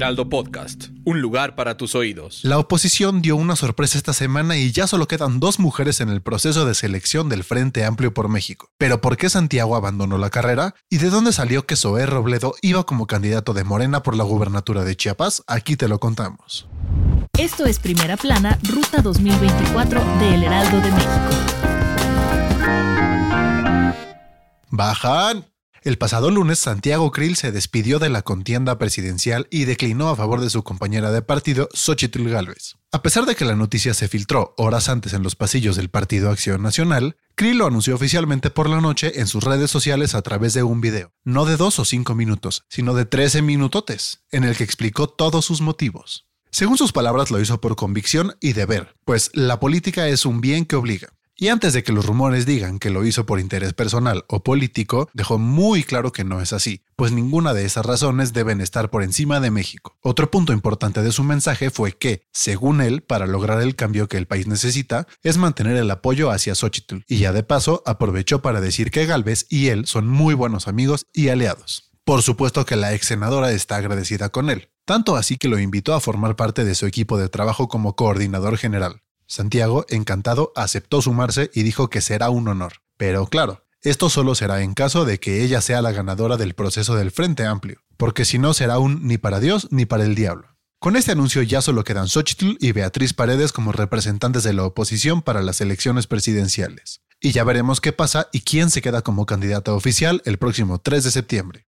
Heraldo Podcast, un lugar para tus oídos. La oposición dio una sorpresa esta semana y ya solo quedan dos mujeres en el proceso de selección del Frente Amplio por México. Pero ¿por qué Santiago abandonó la carrera? ¿Y de dónde salió que Zoé Robledo iba como candidato de Morena por la gubernatura de Chiapas? Aquí te lo contamos. Esto es Primera Plana, Ruta 2024 de El Heraldo de México. ¡Bajan! El pasado lunes, Santiago Krill se despidió de la contienda presidencial y declinó a favor de su compañera de partido, Xochitl Gálvez. A pesar de que la noticia se filtró horas antes en los pasillos del Partido Acción Nacional, Krill lo anunció oficialmente por la noche en sus redes sociales a través de un video, no de dos o cinco minutos, sino de 13 minutotes, en el que explicó todos sus motivos. Según sus palabras, lo hizo por convicción y deber, pues la política es un bien que obliga. Y antes de que los rumores digan que lo hizo por interés personal o político, dejó muy claro que no es así, pues ninguna de esas razones deben estar por encima de México. Otro punto importante de su mensaje fue que, según él, para lograr el cambio que el país necesita, es mantener el apoyo hacia Xochitl, y ya de paso aprovechó para decir que Galvez y él son muy buenos amigos y aliados. Por supuesto que la ex senadora está agradecida con él, tanto así que lo invitó a formar parte de su equipo de trabajo como coordinador general. Santiago, encantado, aceptó sumarse y dijo que será un honor. Pero claro, esto solo será en caso de que ella sea la ganadora del proceso del Frente Amplio, porque si no será un ni para Dios ni para el diablo. Con este anuncio ya solo quedan Xochitl y Beatriz Paredes como representantes de la oposición para las elecciones presidenciales. Y ya veremos qué pasa y quién se queda como candidata oficial el próximo 3 de septiembre.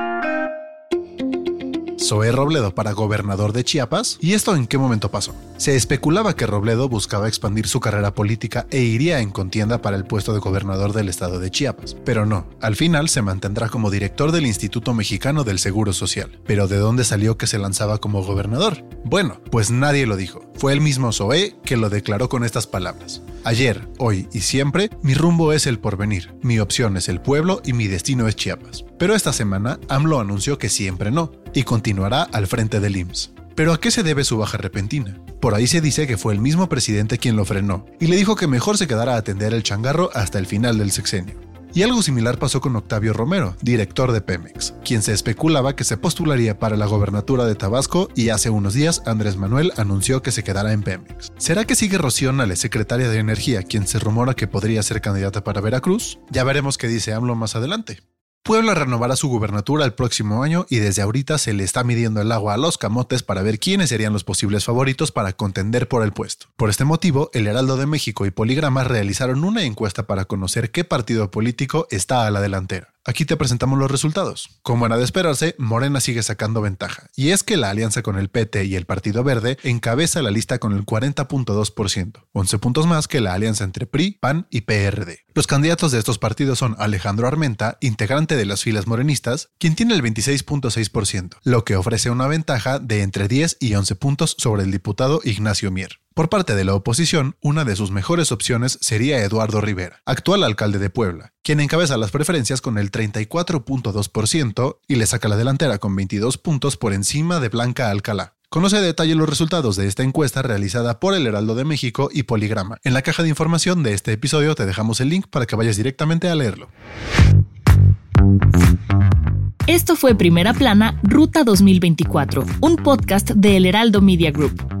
Zoé Robledo para gobernador de Chiapas. ¿Y esto en qué momento pasó? Se especulaba que Robledo buscaba expandir su carrera política e iría en contienda para el puesto de gobernador del estado de Chiapas. Pero no, al final se mantendrá como director del Instituto Mexicano del Seguro Social. ¿Pero de dónde salió que se lanzaba como gobernador? Bueno, pues nadie lo dijo. Fue el mismo Zoé que lo declaró con estas palabras. Ayer, hoy y siempre, mi rumbo es el porvenir, mi opción es el pueblo y mi destino es Chiapas. Pero esta semana, AMLO anunció que siempre no, y continuará al frente del IMSS. ¿Pero a qué se debe su baja repentina? Por ahí se dice que fue el mismo presidente quien lo frenó, y le dijo que mejor se quedara a atender el changarro hasta el final del sexenio. Y algo similar pasó con Octavio Romero, director de Pemex, quien se especulaba que se postularía para la gobernatura de Tabasco y hace unos días Andrés Manuel anunció que se quedará en Pemex. ¿Será que sigue Rocío secretaria de Energía, quien se rumora que podría ser candidata para Veracruz? Ya veremos qué dice AMLO más adelante. Puebla renovará su gubernatura el próximo año y desde ahorita se le está midiendo el agua a los camotes para ver quiénes serían los posibles favoritos para contender por el puesto. Por este motivo, el Heraldo de México y Poligrama realizaron una encuesta para conocer qué partido político está a la delantera. Aquí te presentamos los resultados. Como era de esperarse, Morena sigue sacando ventaja, y es que la alianza con el PT y el Partido Verde encabeza la lista con el 40.2%, 11 puntos más que la alianza entre PRI, PAN y PRD. Los candidatos de estos partidos son Alejandro Armenta, integrante de las filas morenistas, quien tiene el 26.6%, lo que ofrece una ventaja de entre 10 y 11 puntos sobre el diputado Ignacio Mier. Por parte de la oposición, una de sus mejores opciones sería Eduardo Rivera, actual alcalde de Puebla, quien encabeza las preferencias con el 34.2% y le saca la delantera con 22 puntos por encima de Blanca Alcalá. Conoce a detalle los resultados de esta encuesta realizada por el Heraldo de México y Poligrama. En la caja de información de este episodio te dejamos el link para que vayas directamente a leerlo. Esto fue Primera Plana, Ruta 2024, un podcast de El Heraldo Media Group.